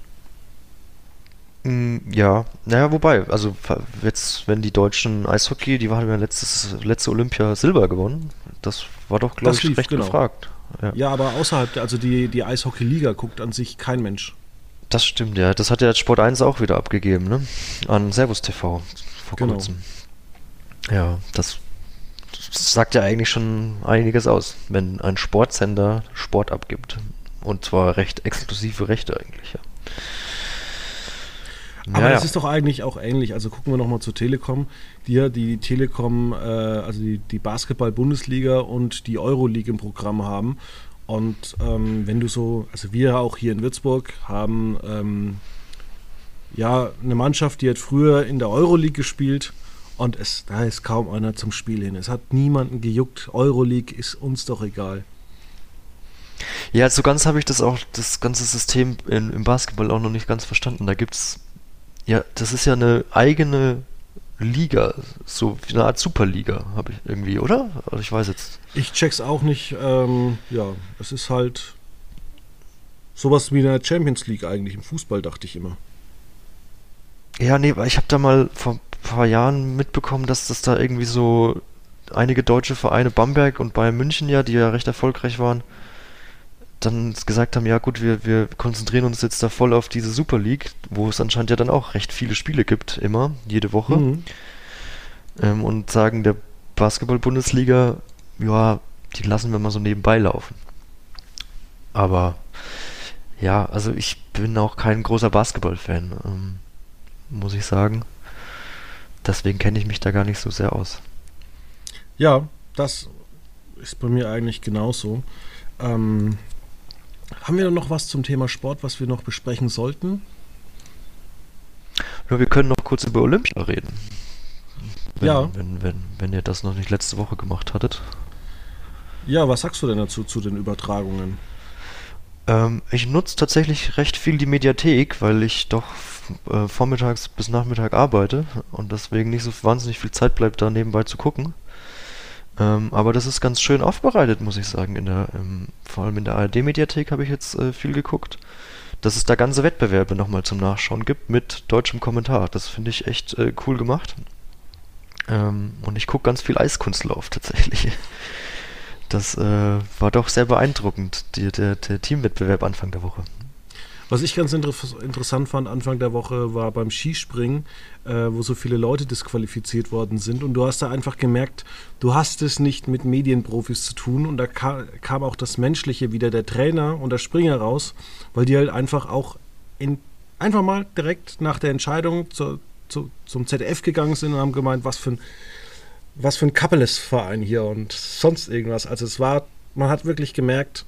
Mm, ja, naja, wobei, also jetzt, wenn die deutschen Eishockey, die haben ja letztes, letzte Olympia Silber gewonnen, das war doch, glaube ich, lief, recht genau. gefragt. Ja. ja. aber außerhalb, also die, die Eishockey-Liga guckt an sich kein Mensch. Das stimmt, ja. Das hat ja Sport 1 auch wieder abgegeben, ne? An Servus TV vor genau. kurzem. Ja, das sagt ja eigentlich schon einiges aus, wenn ein Sportsender Sport abgibt. Und zwar recht exklusive Rechte eigentlich, ja. Aber ja, das ja. ist doch eigentlich auch ähnlich. Also gucken wir nochmal zur Telekom. Die ja die Telekom, äh, also die, die Basketball-Bundesliga und die Euroleague im Programm haben. Und ähm, wenn du so, also wir auch hier in Würzburg haben ähm, ja eine Mannschaft, die hat früher in der Euroleague gespielt und es, da ist kaum einer zum Spiel hin. Es hat niemanden gejuckt. Euroleague ist uns doch egal. Ja, so ganz habe ich das auch, das ganze System in, im Basketball auch noch nicht ganz verstanden. Da gibt es, ja, das ist ja eine eigene Liga, so wie eine Art Superliga, habe ich irgendwie, oder? Also ich weiß jetzt. Ich check's auch nicht. Ähm, ja, es ist halt sowas wie eine Champions League eigentlich im Fußball, dachte ich immer. Ja, nee, ich habe da mal vor paar Jahren mitbekommen, dass das da irgendwie so einige deutsche Vereine, Bamberg und Bayern München ja, die ja recht erfolgreich waren, dann gesagt haben, ja gut, wir, wir konzentrieren uns jetzt da voll auf diese Super League, wo es anscheinend ja dann auch recht viele Spiele gibt, immer, jede Woche. Mhm. Ähm, und sagen der Basketball-Bundesliga, ja, die lassen wir mal so nebenbei laufen. Aber ja, also ich bin auch kein großer Basketball-Fan, ähm, muss ich sagen. Deswegen kenne ich mich da gar nicht so sehr aus. Ja, das ist bei mir eigentlich genauso. Ähm, haben wir noch was zum Thema Sport, was wir noch besprechen sollten? Ja, wir können noch kurz über Olympia reden. Wenn, ja. Wenn, wenn, wenn ihr das noch nicht letzte Woche gemacht hattet. Ja, was sagst du denn dazu, zu den Übertragungen? Ähm, ich nutze tatsächlich recht viel die Mediathek, weil ich doch äh, vormittags bis Nachmittag arbeite und deswegen nicht so wahnsinnig viel Zeit bleibt, da nebenbei zu gucken. Ähm, aber das ist ganz schön aufbereitet, muss ich sagen. In der, ähm, vor allem in der ARD-Mediathek habe ich jetzt äh, viel geguckt. Dass es da ganze Wettbewerbe nochmal zum Nachschauen gibt mit deutschem Kommentar. Das finde ich echt äh, cool gemacht. Ähm, und ich gucke ganz viel Eiskunstlauf tatsächlich. <laughs> Das äh, war doch sehr beeindruckend, die, der, der Teamwettbewerb Anfang der Woche. Was ich ganz inter interessant fand Anfang der Woche war beim Skispringen, äh, wo so viele Leute disqualifiziert worden sind. Und du hast da einfach gemerkt, du hast es nicht mit Medienprofis zu tun. Und da ka kam auch das Menschliche wieder, der Trainer und der Springer raus, weil die halt einfach auch in, einfach mal direkt nach der Entscheidung zu, zu, zum ZDF gegangen sind und haben gemeint, was für ein, was für ein Kappeles-Verein hier und sonst irgendwas. Also es war, man hat wirklich gemerkt,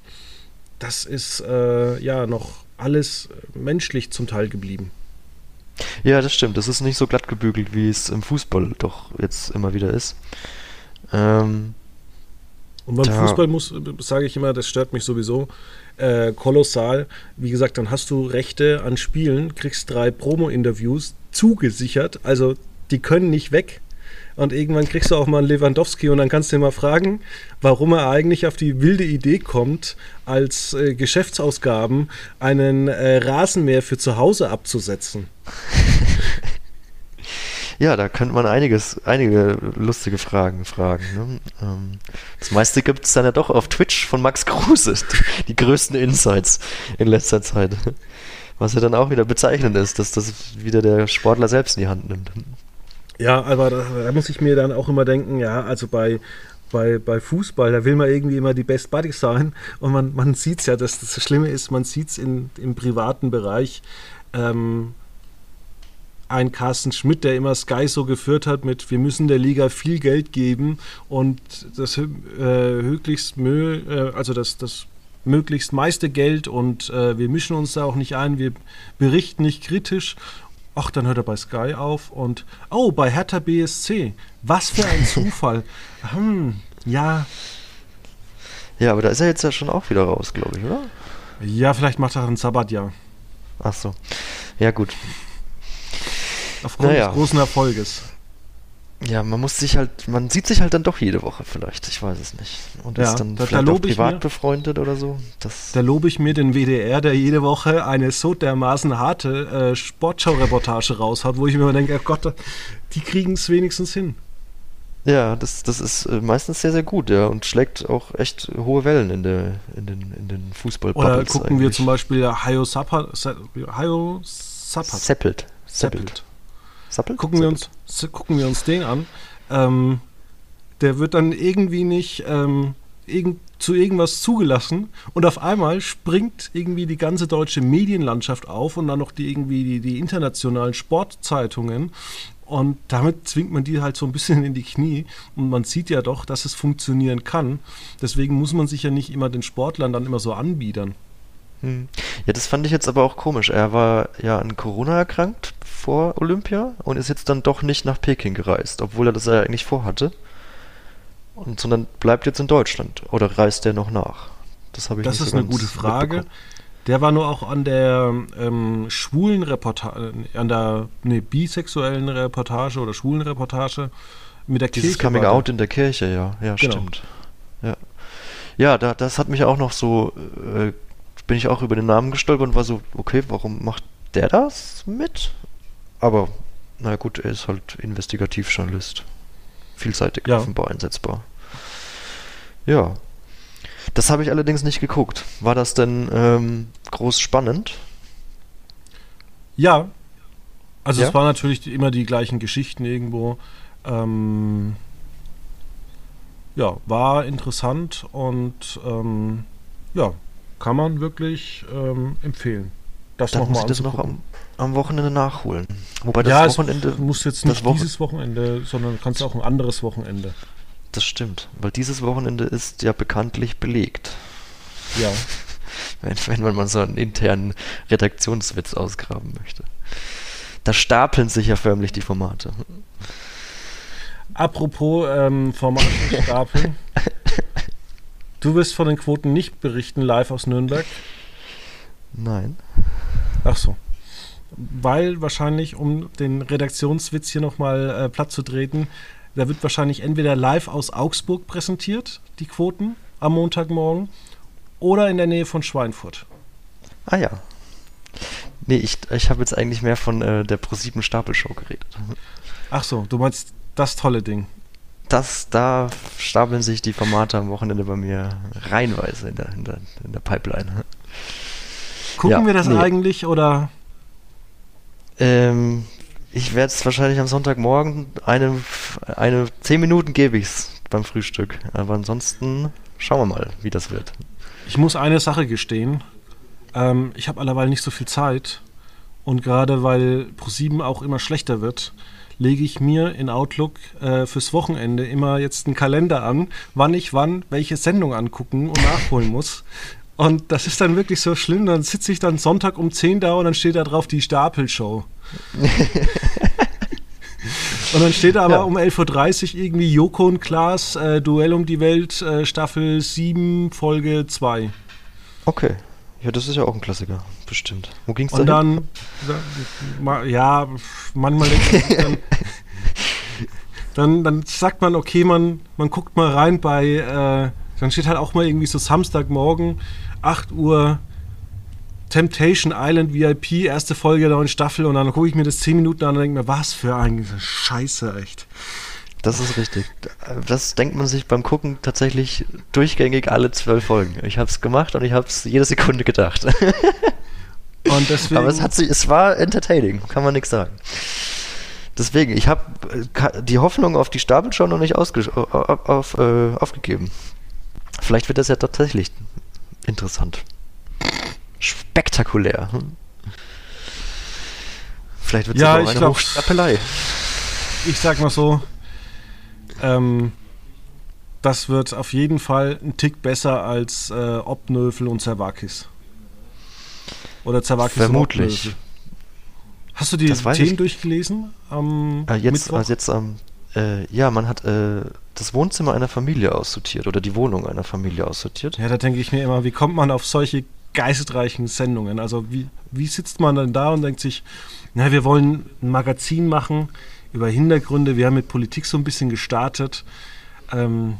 das ist äh, ja noch alles menschlich zum Teil geblieben. Ja, das stimmt. Das ist nicht so glatt gebügelt, wie es im Fußball doch jetzt immer wieder ist. Ähm, und beim da, Fußball muss, sage ich immer, das stört mich sowieso äh, kolossal. Wie gesagt, dann hast du Rechte an Spielen, kriegst drei Promo-Interviews zugesichert, also die können nicht weg. Und irgendwann kriegst du auch mal einen Lewandowski und dann kannst du ihn mal fragen, warum er eigentlich auf die wilde Idee kommt, als äh, Geschäftsausgaben einen äh, Rasenmäher für zu Hause abzusetzen. <laughs> Ja, da könnte man einiges, einige lustige Fragen fragen. Ne? Ähm, das meiste gibt es dann ja doch auf Twitch von Max Kruse, <laughs> die größten Insights in letzter Zeit. Was ja dann auch wieder bezeichnend ist, dass das wieder der Sportler selbst in die Hand nimmt. Ja, aber da, da, muss ich mir dann auch immer denken, ja, also bei, bei, bei Fußball, da will man irgendwie immer die Best Buddies sein und man, man sieht es ja, dass das Schlimme ist, man sieht es im privaten Bereich. Ähm, ein Carsten Schmidt, der immer Sky so geführt hat mit, wir müssen der Liga viel Geld geben und das äh, höchlichst, äh, also das, das möglichst meiste Geld und äh, wir mischen uns da auch nicht ein, wir berichten nicht kritisch ach, dann hört er bei Sky auf und, oh, bei Hertha BSC. Was für ein <laughs> Zufall. hm, Ja. Ja, aber da ist er jetzt ja schon auch wieder raus, glaube ich, oder? Ja, vielleicht macht er ein Sabbatjahr. Ach so. Ja, gut. Aufgrund Naja. des großen Erfolges. Ja, man muss sich halt, man sieht sich halt dann doch jede Woche vielleicht, ich weiß es nicht. Und Ja, ist dann da- da vielleicht auch lobe ich privat mir- befreundet oder so. Das, Da lobe ich mir den WDR, der jede Woche eine so dermaßen harte äh, Sportschau-Reportage raushaut, wo ich mir immer denke, oh Gott, die kriegen es wenigstens hin. ja, das, das ist äh, meistens sehr, sehr gut, ja, und schlägt auch echt hohe Wellen in, der, in den, in den fußball Oder gucken wir zum Beispiel Hayo Sappat. Hayo Sappat. Seppelt. Seppelt. Sappelt? Gucken wir, Seppelt. uns, gucken wir uns den an. Ähm, der wird dann irgendwie nicht ähm, irgend, zu irgendwas zugelassen und auf einmal springt irgendwie die ganze deutsche Medienlandschaft auf und dann noch die irgendwie die, die internationalen Sportzeitungen und damit zwingt man die halt so ein bisschen in die Knie und man sieht ja doch, dass es funktionieren kann. Deswegen muss man sich ja nicht immer den Sportlern dann immer so anbiedern. Hm. Ja, das fand ich jetzt aber auch komisch. Er war ja an Corona erkrankt vor Olympia und ist jetzt dann doch nicht nach Peking gereist, obwohl er das ja eigentlich vorhatte. Und sondern bleibt jetzt in Deutschland oder reist er noch nach? Das habe ich Das nicht ist so eine gute Frage. Der war nur auch an der ähm, schwulen Reportage, an der nee, bisexuellen Reportage oder schwulen Reportage mit der Dieses Kirche. Coming war der. Out in der Kirche, ja, ja, Genau. stimmt. Ja, ja da, das hat mich auch noch so, äh, bin ich auch über den Namen gestolpert und war so, okay, warum macht der das mit? Aber, naja gut, er ist halt Investigativjournalist. Vielseitig Ja. offenbar einsetzbar. Ja. Das habe ich allerdings nicht geguckt. War das denn ähm, groß spannend? Ja. Also Ja? es waren natürlich immer die gleichen Geschichten irgendwo. Ähm, ja, war interessant und ähm, ja, kann man wirklich ähm, empfehlen. Das Dann muss nochmal ich das noch am, am Wochenende nachholen. Wobei das ja, Wochenende... muss jetzt nicht Wochen- dieses Wochenende, sondern kannst auch ein anderes Wochenende. Das stimmt, weil dieses Wochenende ist ja bekanntlich belegt. Ja. <laughs> Wenn, wenn man mal so einen internen Redaktionswitz ausgraben möchte. Da stapeln sich ja förmlich die Formate. Apropos ähm, Formate stapeln. <laughs> Du wirst von den Quoten nicht berichten, live aus Nürnberg. Nein. Ach so. Weil wahrscheinlich, um den Redaktionswitz hier nochmal äh, platt zu treten, da wird wahrscheinlich entweder live aus Augsburg präsentiert, die Quoten, am Montagmorgen, oder in der Nähe von Schweinfurt. Ah ja. Nee, ich, ich habe jetzt eigentlich mehr von äh, der ProSieben Stapelshow geredet. Ach so, du meinst das tolle Ding. Das, da stapeln sich die Formate am Wochenende bei mir reihenweise in der, in der, in der Pipeline. Gucken Ja, wir das nee. eigentlich oder Ähm, ich werde es wahrscheinlich am Sonntagmorgen eine, eine 10 Minuten gebe ich's beim Frühstück. Aber ansonsten schauen wir mal, wie das wird. Ich muss eine Sache gestehen. Ähm, ich habe allerweil nicht so viel Zeit. Und gerade weil ProSieben auch immer schlechter wird, lege ich mir in Outlook äh, fürs Wochenende immer jetzt einen Kalender an, wann ich wann welche Sendung angucken und nachholen <laughs> muss. Und das ist dann wirklich so schlimm. Dann sitze ich dann Sonntag um 10 da und dann steht da drauf die Stapelshow. <laughs> und dann steht da aber Ja. um 11.30 Uhr irgendwie Joko und Klaas, äh, Duell um die Welt, äh, Staffel 7, Folge 2. Okay. Ja, das ist ja auch ein Klassiker, bestimmt. Wo ging's Und da dann, ja, manchmal denkt man sich dann, <laughs> dann, dann sagt man, okay, man, man guckt mal rein bei, äh, dann steht halt auch mal irgendwie so Samstagmorgen, 8 Uhr, Temptation Island VIP, erste Folge der neuen Staffel und dann gucke ich mir das 10 Minuten an und denke mir, was für ein Scheiße, echt. Das ist richtig. Das denkt man sich beim Gucken tatsächlich durchgängig alle zwölf Folgen. Ich habe es gemacht und ich habe es jede Sekunde gedacht. <laughs> Deswegen, Aber es hat sich, es war entertaining, kann man nichts sagen. Deswegen, ich habe die Hoffnung auf die Stapelshow noch nicht auf, auf, äh, aufgegeben. Vielleicht wird das ja tatsächlich interessant. Spektakulär. Hm? Vielleicht wird es Ja, auch eine glaub- Hochstapelei. ich sag mal so, ähm, das wird auf jeden Fall ein Tick besser als äh, Obnöfel und Zervakis. Oder Zervakis Vermutlich. und. Hast du die Themen durchgelesen am Ah, jetzt, Mittwoch? also jetzt am, äh, ja, man hat, äh, das Wohnzimmer einer Familie aussortiert oder die Wohnung einer Familie aussortiert. Ja, da denke ich mir immer, wie kommt man auf solche geistreichen Sendungen? Also wie, wie sitzt man dann da und denkt sich, na, wir wollen ein Magazin machen über Hintergründe, wir haben mit Politik so ein bisschen gestartet. Ähm,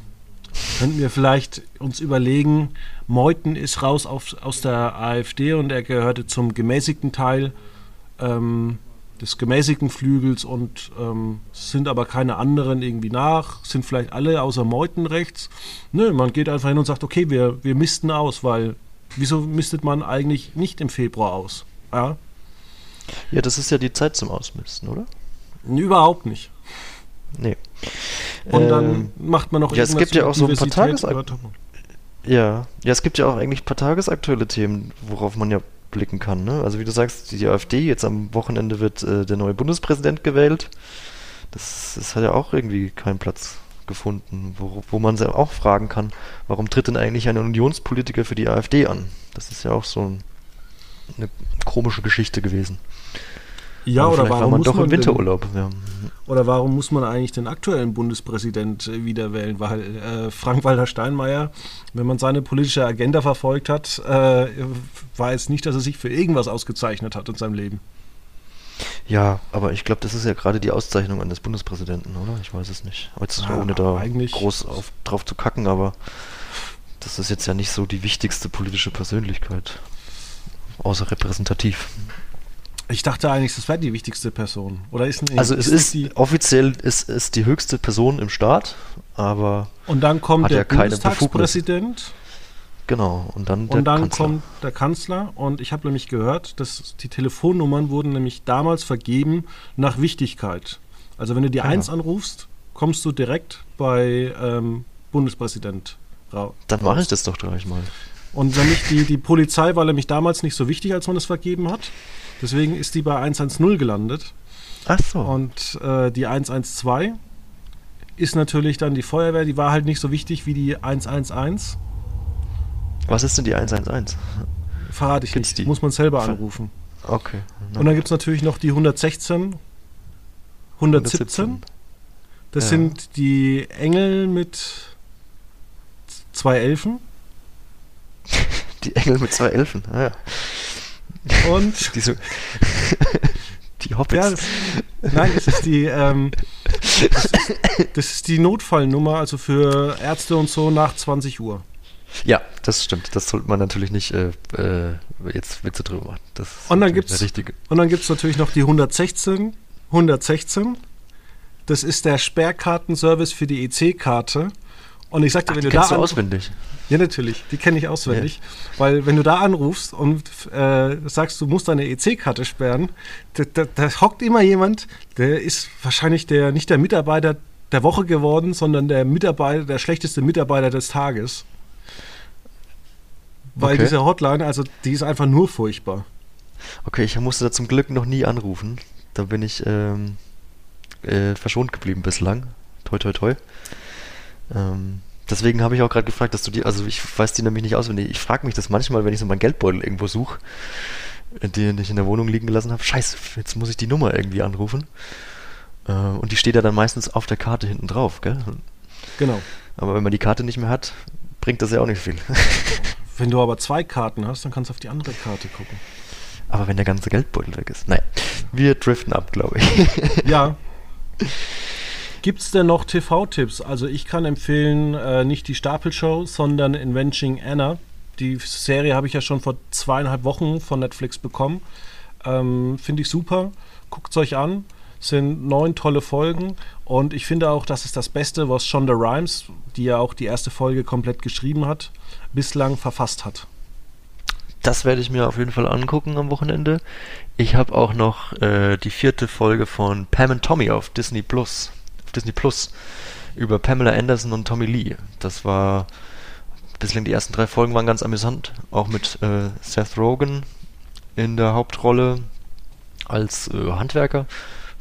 könnten wir vielleicht uns überlegen, Meuthen ist raus auf, aus der AfD und er gehörte zum gemäßigten Teil ähm, des gemäßigten Flügels und ähm, sind aber keine anderen irgendwie nach, sind vielleicht alle außer Meuthen rechts. Nö, man geht einfach hin und sagt, okay, wir, wir misten aus, weil wieso mistet man eigentlich nicht im Februar aus? Ja, ja das ist ja die Zeit zum Ausmisten, oder? Überhaupt nicht. Nee. Und dann ähm, macht man noch Ja, es gibt ja auch so ein paar Tagesaktuelle. Ja. ja, es gibt ja auch eigentlich ein paar tagesaktuelle Themen, worauf man ja blicken kann. Ne? Also wie du sagst, die AfD, jetzt am Wochenende wird äh, der neue Bundespräsident gewählt. Das, das hat ja auch irgendwie keinen Platz gefunden, wo, wo man sich auch fragen kann, warum tritt denn eigentlich ein Unionspolitiker für die AfD an? Das ist ja auch so ein, eine komische Geschichte gewesen. Ja, oder warum war man muss doch man im Winterurlaub. Den, ja. Oder warum muss man eigentlich den aktuellen Bundespräsident äh, wieder wählen? Weil äh, Frank-Walter Steinmeier, wenn man seine politische Agenda verfolgt hat, äh, war es nicht, dass er sich für irgendwas ausgezeichnet hat in seinem Leben. Ja, aber ich glaube, das ist ja gerade die Auszeichnung eines Bundespräsidenten, oder? Ich weiß es nicht. Jetzt, ja, ohne da groß auf, drauf zu kacken, aber das ist jetzt ja nicht so die wichtigste politische Persönlichkeit. Außer repräsentativ. Ich dachte eigentlich, das wäre die wichtigste Person. Oder ist nee, Also es ist, ist die offiziell ist es die höchste Person im Staat, aber und dann kommt der ja Bundestagspräsident. Genau, und dann der Und dann Kanzler. kommt der Kanzler und ich habe nämlich gehört, dass die Telefonnummern wurden nämlich damals vergeben nach Wichtigkeit. Also wenn du die ah, 1 anrufst, kommst du direkt bei ähm, Bundespräsident raus. Dann mache ich das doch gleich mal. Und nämlich die, die Polizei war nämlich damals nicht so wichtig, als man es vergeben hat. Deswegen ist die bei 110 gelandet. Ach so. Und äh, die 112 ist natürlich dann die Feuerwehr, die war halt nicht so wichtig wie die 111. Was ist denn die 111? Verrate ich Gibt's nicht. Die? Muss man selber anrufen. Okay. Und dann gibt es natürlich noch die 116, 117. 117. Das ja. sind die Engel mit zwei Elfen. <laughs> Die Engel mit zwei Elfen, ah, ja. Und <laughs> Diese, <laughs> die Hobbits. Ja, das, nein, das ist die ähm, das, das, ist die Notfallnummer, also für Ärzte und so nach 20 Uhr. Ja, das stimmt. Das sollte man natürlich nicht äh, äh, jetzt Witze drüber machen. Das und dann gibt es natürlich noch die 116. 116. Das ist der Sperrkartenservice für die EC-Karte. Und ich sagte, wenn du da. Du auswendig. Ja, natürlich. Die kenne ich auswendig. Ja. Weil wenn du da anrufst und äh, sagst, du musst deine EC-Karte sperren, da, da, da, hockt immer jemand, der ist wahrscheinlich der, nicht der Mitarbeiter der Woche geworden, sondern der Mitarbeiter, der schlechteste Mitarbeiter des Tages. Weil okay. diese Hotline, also die ist einfach nur furchtbar. Okay, ich musste da zum Glück noch nie anrufen. Da bin ich ähm, äh, verschont geblieben bislang. Toi, toi, toi. Ähm, deswegen habe ich auch gerade gefragt, dass du die, also ich weiß die nämlich nicht auswendig. Ich frage mich das manchmal, wenn ich so meinen Geldbeutel irgendwo suche, den ich in der Wohnung liegen gelassen habe. Scheiße, jetzt muss ich die Nummer irgendwie anrufen. Äh, und die steht ja dann meistens auf der Karte hinten drauf, gell? Genau. Aber wenn man die Karte nicht mehr hat, bringt das ja auch nicht viel. <laughs> wenn du aber zwei Karten hast, dann kannst du auf die andere Karte gucken. Aber wenn der ganze Geldbeutel weg ist. Naja, wir driften ab, glaube ich. Ja. <laughs> Gibt es denn noch TV-Tipps? Also ich kann empfehlen, äh, nicht die Stapelshow, sondern Inventing Anna. Die Serie habe ich ja schon vor zweieinhalb Wochen von Netflix bekommen. Ähm, finde ich super. Guckt es euch an. Sind neun tolle Folgen. Und ich finde auch, das ist das Beste, was Shonda Rhimes, die ja auch die erste Folge komplett geschrieben hat, bislang verfasst hat. Das werde ich mir auf jeden Fall angucken am Wochenende. Ich habe auch noch äh, die vierte Folge von Pam and Tommy auf Disney Plus Disney Plus über Pamela Anderson und Tommy Lee. Das war bislang die ersten drei Folgen waren ganz amüsant, auch mit äh, Seth Rogen in der Hauptrolle als äh, Handwerker.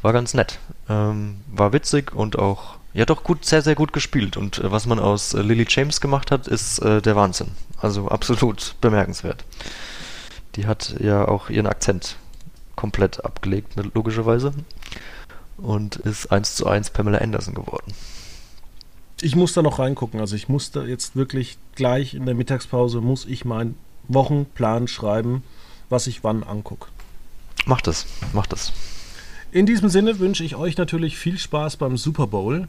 War ganz nett. Ähm, war witzig und auch ja doch gut, sehr, sehr gut gespielt. Und äh, was man aus äh, Lily James gemacht hat, ist äh, der Wahnsinn. Also absolut bemerkenswert. Die hat ja auch ihren Akzent komplett abgelegt, logischerweise und ist 1 zu 1 Pamela Anderson geworden. ich muss da noch reingucken. Also ich muss da jetzt wirklich gleich in der Mittagspause, muss ich meinen Wochenplan schreiben, was ich wann angucke. Mach das, mach das. In diesem Sinne wünsche ich euch natürlich viel Spaß beim Super Bowl.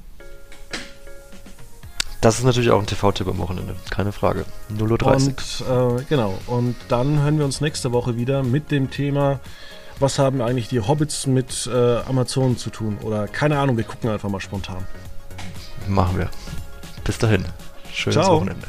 Das ist natürlich auch ein TV-Tipp am Wochenende, keine Frage. 0.30 Uhr. Und äh, genau, und dann hören wir uns nächste Woche wieder mit dem Thema, was haben eigentlich die Hobbits mit äh, Amazon zu tun? Oder keine Ahnung, wir gucken einfach mal spontan. Machen wir. Bis dahin. Schönes Ciao. Wochenende.